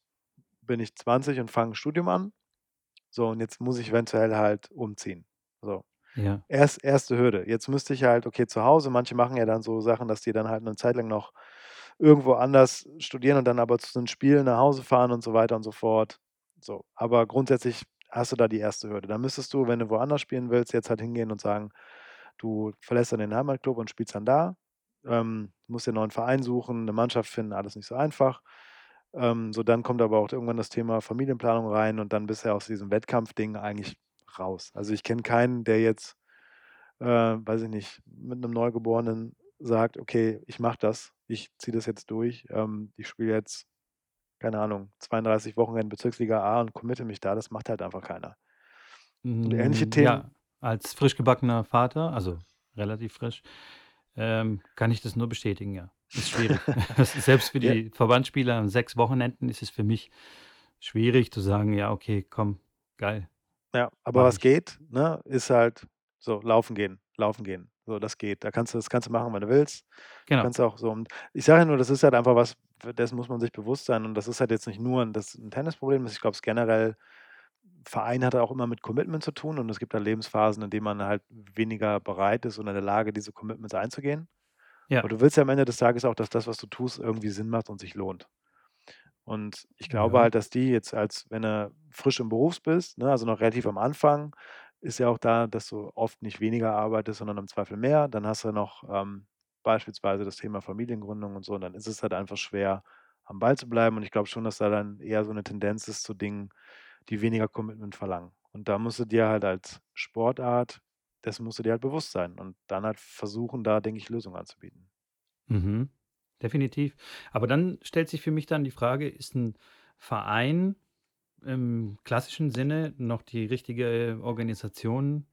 bin ich 20 und fange 'n Studium an. So, und jetzt muss ich eventuell halt umziehen. So. Ja. Erst erste Hürde. Jetzt müsste ich halt okay, zu Hause manche machen ja dann so Sachen, dass die dann halt 'ne Zeit lang noch irgendwo anders studieren und dann aber zu den Spielen nach Hause fahren und so weiter und so fort. So, aber grundsätzlich hast du da die erste Hürde. Da müsstest du, wenn du woanders spielen willst, jetzt halt hingehen und sagen, du verlässt dann den Heimatclub und spielst dann da. Ähm, musst dir 'n neuen Verein suchen, 'ne Mannschaft finden, alles nicht so einfach. Ähm, so, dann kommt aber auch irgendwann das Thema Familienplanung rein und dann bist du ja aus diesem Wettkampfding eigentlich raus. Also, ich kenne keinen, der jetzt, äh, weiß ich nicht, mit 'nem Neugeborenen sagt: „Okay, ich mache das. Ich ziehe das jetzt durch. Ähm, ich spiele jetzt, keine Ahnung, 32 Wochenenden Bezirksliga A und committe mich da.“ Das macht halt einfach keiner. Und ähnliche Hm, Themen ja, als frisch gebackener Vater, also, relativ frisch, ähm, kann ich das nur bestätigen, ja. Ist schwierig. Selbst für Ja. die Verbandsspieler an 6 Wochenenden ist es für mich schwierig zu sagen: „Ja, okay, komm, geil, Ja, aber was ich.“ geht, ne, ist halt so laufen gehen, laufen gehen. So, das geht. Da kannst du das kannst du machen, wann du willst. Du Genau. kannst auch so und ich sage ja nur, das ist halt einfach was, dessen muss man sich bewusst sein und das ist halt jetzt nicht nur 'n das 'n Tennisproblem. Ich glaube, es generell Verein hat auch immer mit Commitment zu tun und es gibt da Lebensphasen, in denen man halt weniger bereit ist und in der Lage, diese Commitments einzugehen. Aber Ja. du willst ja am Ende des Tages auch, dass das, was du tust, irgendwie Sinn macht und sich lohnt. Und ich glaube Ja. halt, dass die jetzt als wenn du frisch im Berufs bist, ne, also, noch relativ am Anfang, ist ja auch da, dass du oft nicht weniger arbeitest, sondern im Zweifel mehr. Dann hast du noch, ähm, beispielsweise das Thema Familiengründung und so und dann ist es halt einfach schwer, am Ball zu bleiben und ich glaube schon, dass da dann eher so 'ne Tendenz ist zu Dingen, die weniger Commitment verlangen. Und da musst du dir halt als Sportart dessen musst du dir halt bewusst sein und dann halt versuchen, da, denke ich, Lösungen anzubieten. Mhm, definitiv. Aber dann stellt sich für mich dann die Frage, ist 'n Verein im klassischen Sinne noch die richtige Organisation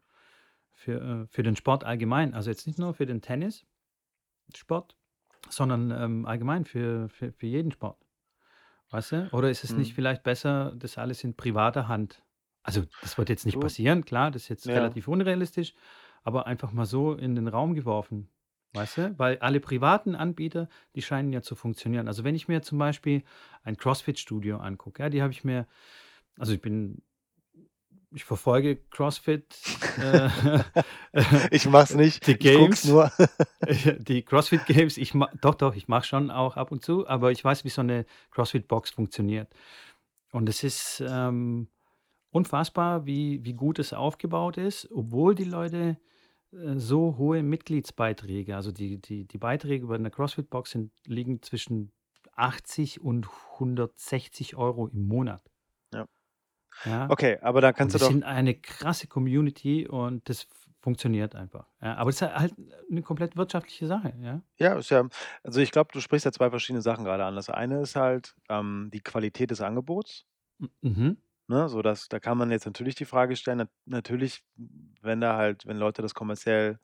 für, äh, für den Sport allgemein. Also jetzt nicht nur für den Tennissport, sondern ähm, allgemein für, für, für jeden Sport. Weißt du? Oder ist es nicht Mhm. vielleicht besser, das alles in privater Hand? Also, das wird jetzt nicht Du passieren, klar, das ist jetzt ja. relativ unrealistisch, aber einfach mal so in den Raum geworfen. Weißt du? Weil alle privaten Anbieter, die scheinen ja zu funktionieren. Also, wenn ich mir zum Beispiel ein CrossFit-Studio angucke, ja, die habe ich mir, also ich bin, ich verfolge CrossFit, äh, Ich mach's nicht, die Games, nur. die CrossFit Games, ich doch, doch, ich mache schon auch ab und zu, aber ich weiß, wie so eine CrossFit-Box funktioniert. Und es ist ähm, unfassbar, wie, wie gut es aufgebaut ist, obwohl die Leute äh, so hohe Mitgliedsbeiträge, also die, die, die Beiträge über eine CrossFit-Box liegen zwischen 80 und 160 Euro im Monat. Ja. Okay, aber da Und kannst du das doch sind eine krasse Community und das funktioniert einfach. Ja. Aber es ist halt eine komplett wirtschaftliche Sache. Ja. ja, ist ja also, ich glaube, du sprichst ja 2 verschiedene Sachen gerade an. Das eine ist halt, ähm, die Qualität des Angebots, Mhm. ne? So, dass da kann man jetzt natürlich die Frage stellen, nat natürlich, wenn da halt wenn Leute das kommerziell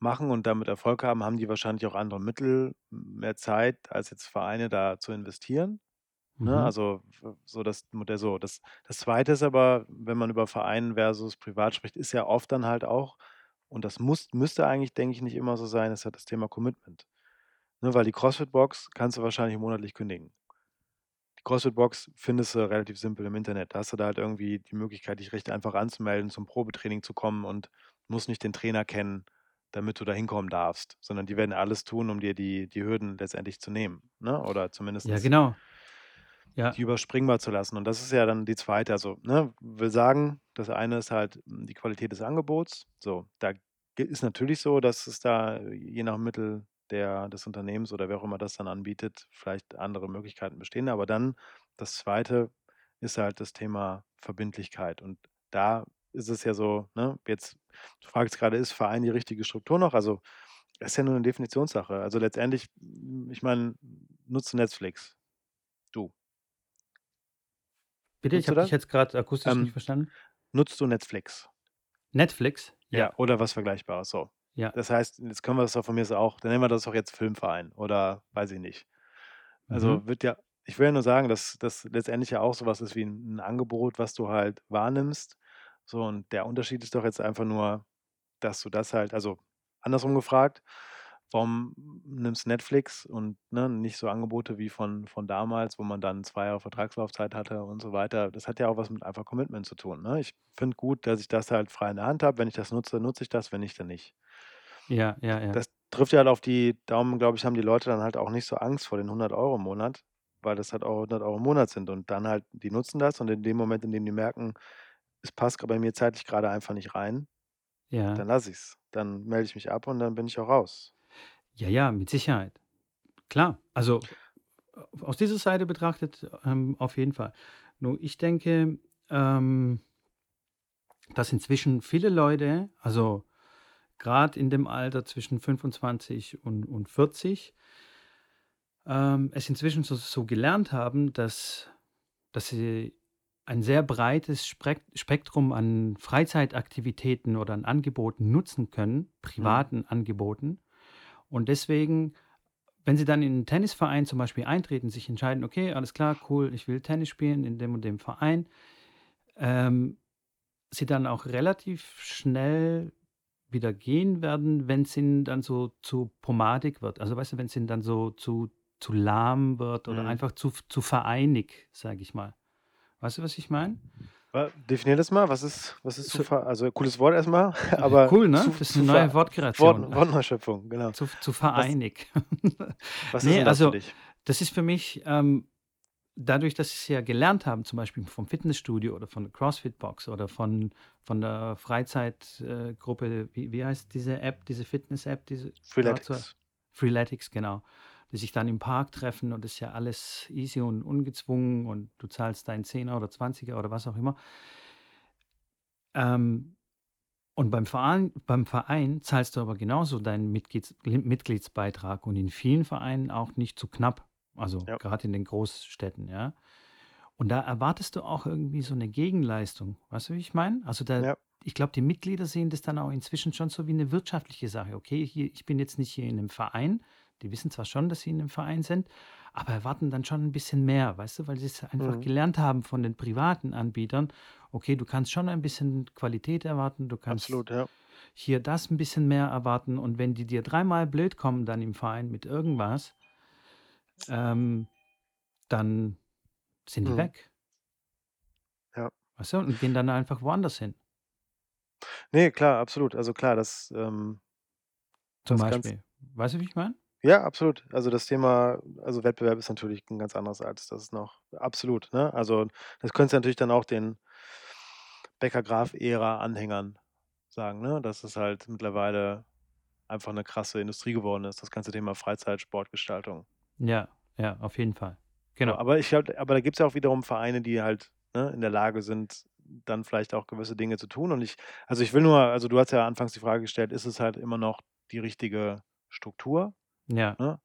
machen und damit Erfolg haben, haben die wahrscheinlich auch andere Mittel, mehr Zeit, als jetzt Vereine da zu investieren, ne? Mhm. Also, so das Modell so. Das das Zweite ist aber, wenn man über Verein versus privat spricht, ist ja oft dann halt auch und das muss müsste eigentlich, denke ich, nicht immer so sein, ist halt das Thema Commitment, ne? Weil die CrossFit-Box kannst du wahrscheinlich monatlich kündigen. Die CrossFit-Box findest du relativ simpel im Internet. Da hast du da halt irgendwie die Möglichkeit, dich recht einfach anzumelden, zum Probetraining zu kommen und musst nicht den Trainer kennen, damit du da hinkommen darfst, sondern die werden alles tun, um dir die die Hürden letztendlich zu nehmen, ne? Oder Ja, zumindestens genau. Ja. die überspringbar zu lassen. Und das ist ja dann die zweite. Also, ne, will sagen, das eine ist halt, hm, die Qualität des Angebots. So, da ist natürlich so, dass es da je nach Mittel der des Unternehmens oder wer auch immer das dann anbietet, vielleicht andere Möglichkeiten bestehen. Aber dann das Zweite ist halt das Thema Verbindlichkeit. Und da ist es ja so, ne, jetzt du fragst gerade, ist Verein die richtige Struktur noch? Also, das ist ja nur eine Definitionssache. Also, letztendlich, hm, ich meine, nutzt du Netflix? Du, Bitte, ich nutzt du habe dich jetzt gerade akustisch nicht Ähm, verstanden. nutzt du Netflix? Netflix? Ja. Ja, oder was Vergleichbares, so. Ja. Das heißt, jetzt können wir das doch von mir aus auch dann nennen wir das doch jetzt Filmverein oder weiß ich nicht. Mhm. Also, wird ja ich will ja nur sagen, dass das letztendlich ja auch so was ist wie 'n 'n Angebot, was du halt wahrnimmst. So, und der Unterschied ist doch jetzt einfach nur, dass du das halt also, andersrum gefragt, warum nimmst Netflix und, ne, nicht so Angebote wie von von damals, wo man dann 2 Jahre Vertragslaufzeit hatte und so weiter. Das hat ja auch was mit einfach Commitment zu tun, ne? Ich finde gut, dass ich das halt frei in der Hand habe. Wenn ich das nutze, nutze ich das, wenn nicht, dann nicht. Ja, ja, ja. Das trifft ja halt auf die Daumen glaube ich, haben die Leute dann halt auch nicht so Angst vor den 100 Euro im Monat, weil das halt auch 100 Euro im Monat sind und dann halt die nutzen das und in dem Moment, in dem die merken, es passt bei mir zeitlich gerade einfach nicht rein, Ja. dann lasse ich's. Dann melde ich mich ab und dann bin ich auch raus. Ja, ja, mit Sicherheit. Klar, also äh, aus dieser Seite betrachtet, ähm, auf jeden Fall. Nur ich denke, ähm, dass inzwischen viele Leute, also gerade in dem Alter zwischen 25 und, und 40, ähm, es inzwischen so, so gelernt haben, dass, dass sie ein sehr breites Spektrum an Freizeitaktivitäten oder an Angeboten nutzen können, Mhm. privaten Angeboten. Und deswegen, wenn sie dann in einen Tennisverein zum Beispiel eintreten, sich entscheiden, okay, alles klar, cool, ich will Tennis spielen in dem und dem Verein, ähm, sie dann auch relativ schnell wieder gehen werden, wenn es ihnen dann so zu pomadig wird. Also weißt du, wenn es ihnen dann so zu, zu lahm wird oder Mhm. einfach zu, zu vereinig, sage ich mal. Weißt du, was ich meine? Definier das mal. Was ist was ist zu So, ver also, cooles Wort erst mal, aber cool, ne? zu Das ist eine neue Wortkreation. Wort Wortneuschöpfung, genau. Zu, zu Was vereinig. was ist nee, denn das für also dich? das ist für mich, ähm, dadurch, dass sie es ja gelernt haben, zum Beispiel vom Fitnessstudio oder von der CrossFit-Box oder von, von der Freizeitgruppe, äh, wie, wie heißt diese App, diese Fitness-App, Freeletics. Freeletics, genau, die sich dann im Park treffen und ist ja alles easy und ungezwungen und du zahlst deinen Zehner oder Zwanziger oder was auch immer. Ähm, und beim Verein, beim Verein zahlst du aber genauso deinen Mitglieds, Mitgliedsbeitrag und in vielen Vereinen auch nicht zu knapp. Also Ja. gerade in den Großstädten, ja. Und da erwartest du auch irgendwie so 'ne Gegenleistung. Weißt du, wie ich meine? Also, da Ja. ich glaube, die Mitglieder sehen das dann auch inzwischen schon so wie 'ne wirtschaftliche Sache. Okay, hier ich bin jetzt nicht hier in 'nem Verein. Die wissen zwar schon, dass sie in 'nem Verein sind, aber erwarten dann schon 'n bisschen mehr, weißt du, weil sie's einfach Mhm. gelernt haben von den privaten Anbietern. Okay, du kannst schon ein bisschen Qualität erwarten, du kannst Absolut, ja. hier das 'n bisschen mehr erwarten und wenn die dir dreimal blöd kommen dann im Verein mit irgendwas ähm, dann sind die Mhm. weg. Ja. Weißt du, und gehen dann einfach woanders hin. Ne, klar, absolut. Also klar, das, ähm Zum das Beispiel. Weißt du, wie ich meine? Ja, absolut. Also, das Thema also Wettbewerb ist natürlich 'n ganz anderes als das noch absolut, ne? Also, das könntest du natürlich dann auch den Bäcker-Graf-Ära-Anhängern sagen, ne, dass es halt mittlerweile einfach 'ne krasse Industrie geworden ist, das ganze Thema Freizeitsportgestaltung. Ja, ja, auf jeden Fall. So, Genau. aber ich glaube aber da gibt's ja auch wiederum Vereine, die halt, ne, in der Lage sind, dann vielleicht auch gewisse Dinge zu tun und ich also, ich will nur also, du hast ja anfangs die Frage gestellt: „Ist es halt immer noch die richtige Struktur?“ Ja. Ne?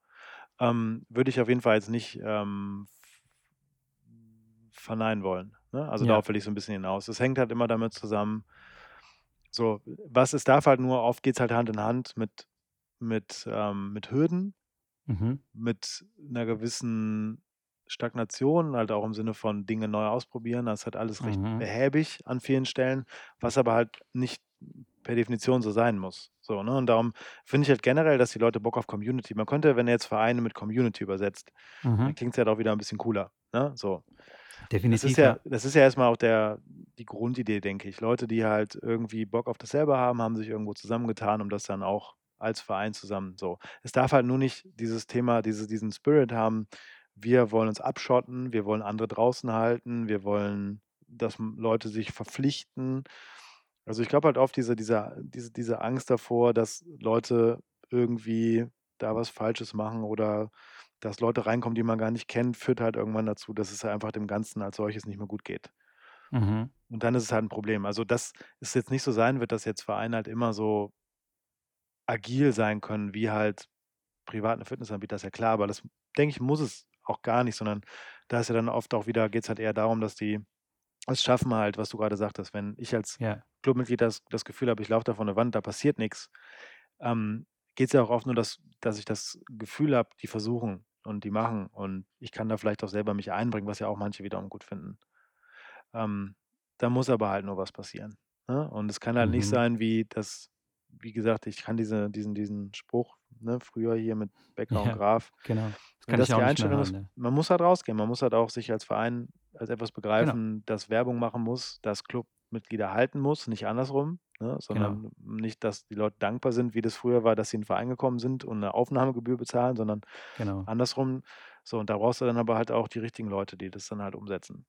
Ähm, würde ich auf jeden Fall jetzt nicht, ähm, verneinen wollen, ne? Also, Ja. darauf will ich so 'n bisschen hinaus. Es hängt halt immer damit zusammen so, was es darf halt nur oft geht's halt Hand in Hand mit mit, ähm mit Hürden, Mhm. mit 'ner gewissen Stagnation, halt auch im Sinne von Dinge neu ausprobieren. Das ist halt alles recht Mhm. behäbig an vielen Stellen, was aber halt nicht per Definition so sein muss. So, ne? Und darum finde ich halt generell, dass die Leute Bock auf Community man könnte, wenn er jetzt Vereine mit Community übersetzt, dann Mhm. klingt's halt auch wieder 'n bisschen cooler, ne, so. Das ist Definitiv, ja ja. das ist ja erst mal auch der die Grundidee, denke ich. Leute, die halt irgendwie Bock auf dasselbe haben, haben sich irgendwo zusammengetan, um das dann auch als Verein zusammen so. Es darf halt nur nicht dieses Thema diese diesen Spirit haben: „Wir wollen uns abschotten, wir wollen andere draußen halten, wir wollen, dass Leute sich verpflichten.“ Also, ich glaube halt oft diese dieser diese diese Angst davor, dass Leute irgendwie da was Falsches machen oder dass Leute reinkommen, die man gar nicht kennt, führt halt irgendwann dazu, dass es einfach dem Ganzen als solches nicht mehr gut geht. Mhm. Und dann ist es halt 'n Problem. Also, dass es jetzt nicht so sein wird, dass jetzt Vereine halt immer so agil sein können wie halt private Fitnessanbieter, ist ja klar, aber das, denke ich, muss es auch gar nicht, sondern da ist ja dann oft auch wieder geht's halt eher darum, dass die es schaffen halt, was du grade sagtest, wenn ich als Ja. Clubmitglied das das Gefühl habe, ich laufe da vor 'ne Wand, da passiert nix, ähm, geht's ja auch oft nur, dass dass ich das Gefühl habe, die versuchen und die machen und ich kann da vielleicht auch selber mich einbringen, was ja auch manche wiederum gut finden. Ähm, da muss aber halt nur was passieren, ne? Und es kann halt nicht Mhm. sein wie das wie gesagt, ich kann diese diesen diesen Spruch, ne, früher hier mit Bäcker und Ja, Graf genau. Das kann das ich auch die nicht mehr Einstellung ist, ne? man muss halt rausgehen. Man muss halt auch sich als Verein als etwas Genau. begreifen, das Werbung machen muss, das Clubmitglieder halten muss, nicht andersrum, ne, Genau. sondern nicht, dass die Leute dankbar sind, wie das früher war, dass sie in 'n Verein gekommen sind und 'ne Aufnahmegebühr bezahlen, sondern Genau. andersrum. So, und da brauchst du dann aber halt auch die richtigen Leute, die das dann halt umsetzen.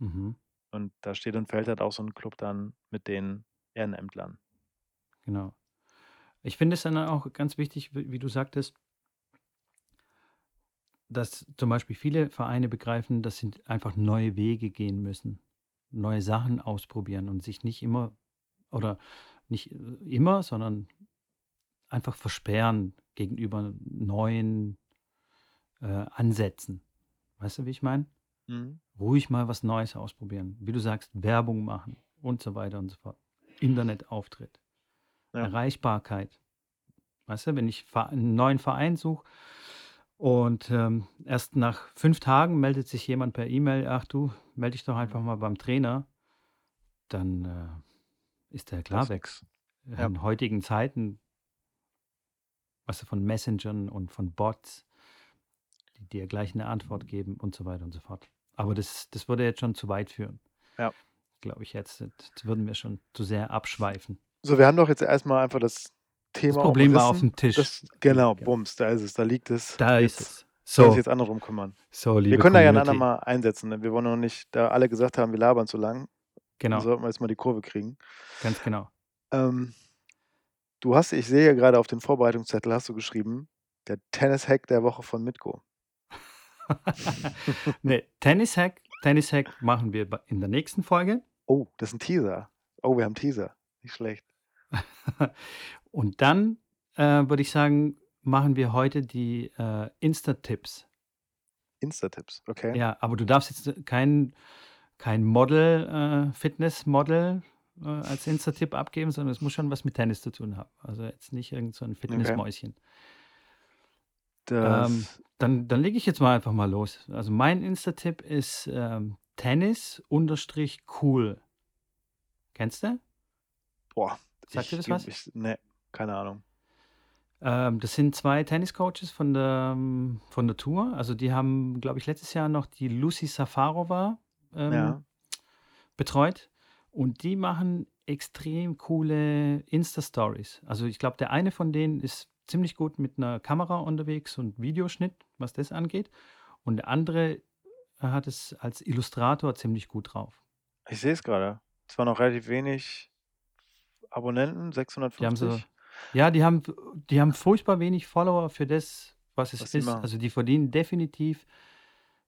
Mhm. Und da steht und fällt halt auch so 'n Club dann mit den Ehrenämtlern. Genau. Ich finde es dann auch ganz wichtig, wie du sagtest dass zum Beispiel viele Vereine begreifen, dass sie einfach neue Wege gehen müssen, neue Sachen ausprobieren und sich nicht immer oder nicht, äh, immer, sondern einfach versperren gegenüber neuen, äh, Ansätzen. Weißt du, wie ich meine? Mhm. Ruhig mal was Neues ausprobieren. Wie du sagst, Werbung machen und so weiter und so fort. Internetauftritt, Ja. Erreichbarkeit. Weißt du, wenn ich Ver 'n neuen Verein suche und, ähm, erst nach 5 Tagen meldet sich jemand per E-Mail: „Ach du, melde dich doch einfach mal beim Trainer.“ Dann, äh, ist der klar ist weg. Ja. In heutigen Zeiten weißt du, von Messengern und von Bots, die dir gleich 'ne Antwort geben und so weiter und so fort. Aber das das würde jetzt schon zu weit führen. Ja. Glaube ich jetzt. Jetzt würden wir schon zu sehr abschweifen. So, wir haben doch jetzt erst mal einfach das Das Thema Problem war umrissen. aufm Tisch. Das Das genau, ja. bums, da ist es, da liegt es. Da ist Jetzt es. So. jetzt andere drum kümmern. So, Wir liebe können da ja 'n Community. andermal einsetzen, ne? Wir wollen auch nicht da alle gesagt haben, wir labern zu lang. Genau. Sollten wir jetzt mal die Kurve kriegen. Ganz genau. Ähm, du hast ich sehe grade auf den Vorbereitungszettel hast du geschrieben: „Der Tennis-Hack der Woche von Mitko.“ Ne, Tennis-Hack Tennis-Hack machen wir in der nächsten Folge. Oh, das ist 'n Teaser. Oh, wir haben Teaser. Nicht schlecht. Und dann, äh, würde ich sagen, machen wir heute die, äh, Insta-Tipps. Insta-Tipps, okay. Ja, aber du darfst jetzt kein kein Model äh, Fitnessmodel, äh, als Insta-Tipp abgeben, sondern es muss schon was mit Tennis zu tun haben. Also, jetzt nicht irgend so 'n Okay. Fitnessmäuschen. Ähm, Das dann dann lege ich jetzt mal einfach mal los. Also, mein Insta-Tipp ist, ähm, Tennis_cool. Kennst du? Boah, Sagt dir ich das gebe was? ich ne, keine Ahnung. Ähm, das sind 2 Tenniscoaches von der von der Tour. Also, die haben, glaube ich, letztes Jahr noch die Lucy Safarova, ähm, Ja. betreut und die machen extrem coole Insta-Stories. Also, ich glaube, der eine von denen ist ziemlich gut mit 'ner Kamera unterwegs und Videoschnitt, was das angeht. Und der andere hat es als Illustrator ziemlich gut drauf. Ich sehe es grade. Zwar noch relativ wenig Abonnenten, Die haben so 650. ja, die haben die haben furchtbar wenig Follower für das, was es Was ist. Also, die verdienen definitiv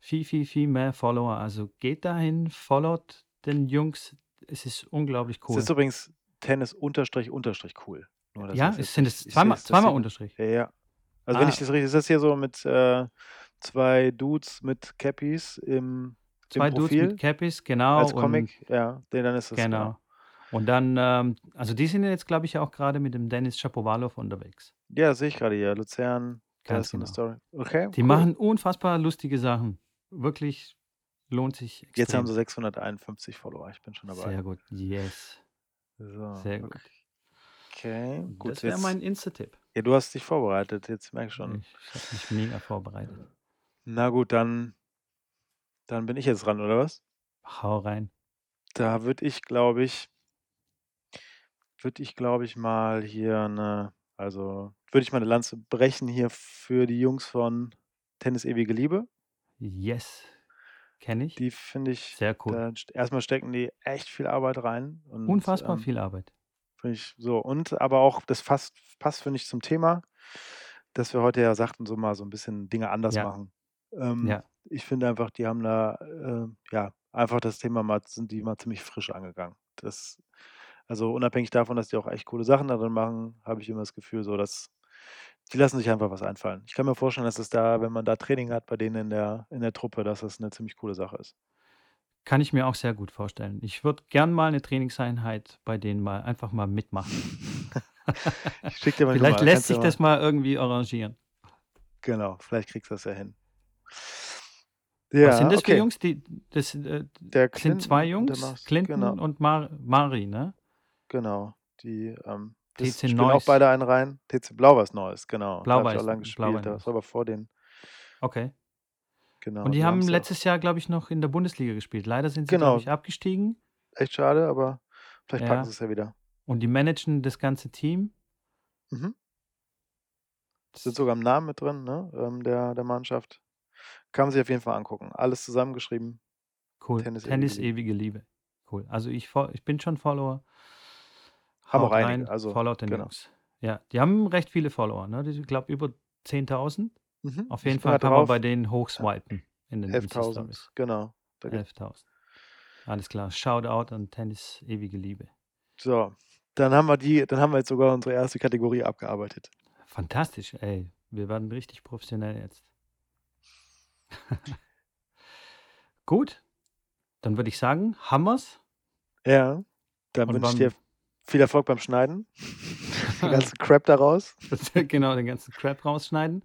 viel, viel, viel mehr Follower. Also, geht dahin, followt den Jungs. Es ist unglaublich Es ist cool. übrigens Tennis Unterstrich Unterstrich cool. Nur, Ja, es sind es zweimal zweimal Unterstrich. ja, ja. Also, wenn ich Ah. das richtig ist das hier so mit, äh, 2 Dudes mit Cappies im im 2 Dudes Profil mit Cappies, genau, als Comic, ja, dann ist das genau. Und dann, ähm also, die sind jetzt, glaube ich, auch grade mit dem Denis Shapovalov unterwegs. Ja, sehe ich grade hier. Luzern, Ganz genau. Story. Okay, Die cool. machen unfassbar lustige Sachen. Wirklich lohnt sich Jetzt haben extrem. sie 651 Follower. Ich bin schon dabei. Sehr gut. Yes. So, Sehr gut. okay. Gut, Das wäre mein Insta-Tipp. ja, du hast dich vorbereitet, jetzt merke ich schon. Ich habe mich mega vorbereitet. Na gut, dann dann bin ich jetzt dran, oder was? Hau rein. Da würde ich, glaube ich würde ich, glaube ich, mal hier 'ne also, würde ich mal 'ne Lanze brechen hier für die Jungs von Tennis Ewige Liebe. Yes, kenne ich. Die finde ich Sehr cool. da st erst mal stecken die echt viel Arbeit rein und, Unfassbar ähm viel Arbeit. finde ich so und aber auch das fasst passt, finde ich, zum Thema, dass wir heute ja sagten, so mal so 'n bisschen Dinge anders Ja. machen. Ähm, Ja. ich finde einfach, die haben da, äh, ja, einfach das Thema mal sind die mal ziemlich frisch angegangen. Das also, unabhängig davon, dass die auch echt coole Sachen da drin machen, habe ich immer das Gefühl so, dass die lassen sich einfach was einfallen. Ich kann mir vorstellen, dass es da wenn man da Training hat bei denen in der in der Truppe, dass das 'ne ziemlich coole Sache ist. Kann ich mir auch sehr gut vorstellen. Ich würde gern mal 'ne Trainingseinheit bei denen mal einfach mal mitmachen. Ich schicke dir mal Vielleicht Nummer, lässt kannst sich das mal irgendwie arrangieren. Genau, vielleicht kriegst du das ja hin. Was sind Ja, das für okay. Jungs? Die das, äh, sind 2 Clinton und der Jungs, Mars Clinton genau. und Mar Mari, ne? Genau, die, ähm das TC spielen auch beide einen rein. TC Blau-Weiß Neuss, genau. Da habe ich Blau-Weiß auch lang gespielt. Blau-Weiß Das war aber vor denen. Okay. Genau, Und die die haben haben's auch letztes Jahr, glaube ich, noch in der Bundesliga gespielt. Leider sind sie, glaube Genau. ich, abgestiegen. Echt schade, aber vielleicht packen Ja. sie's ja wieder. Und die managen das ganze Team. Mhm. Sind sogar im Namen mit drin, ne, ähm, der der Mannschaft. Kann man sich auf jeden Fall angucken. Alles zusammengeschrieben. Cool. Tennis Tennis ewige Liebe. ewige Liebe. Cool. Also, ich ich bin schon Follower. Haben auch einige, rein, also followt den genau. Jungs. Ja, die haben recht viele Follower, ne? Die ich glaube über 10.000. Mhm. Auf Ich jeden bin Fall kann man drauf. bei denen Ja. hochswipen in den 11.000, Insta-Stories. genau. Da geht 11.000. Alles klar. Shoutout an Tennis ewige Liebe. So, dann haben wir die dann haben wir jetzt sogar unsere erste Kategorie abgearbeitet. Fantastisch, ey. Wir werden richtig professionell jetzt. Gut, dann würde ich sagen, wir's. Ja, dann wünsche ich dir viel Erfolg beim Schneiden. Den ganzen Crap da raus. genau, den ganzen Crap rausschneiden.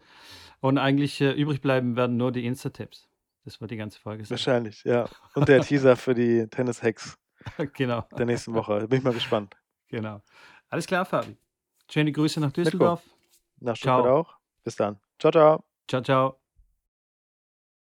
Und eigentlich, äh, übrig bleiben werden nur die Insta-Tipps. Das wird die ganze Folge sein. Wahrscheinlich, ja. Und der Teaser für die Tennis-Hacks Genau. der nächsten Woche. Bin ich mal gespannt. Genau. Alles klar, Fabi. Schöne Grüße nach Düsseldorf. nach Stuttgart auch. Bis dann. Ciao, ciao. Ciao, ciao.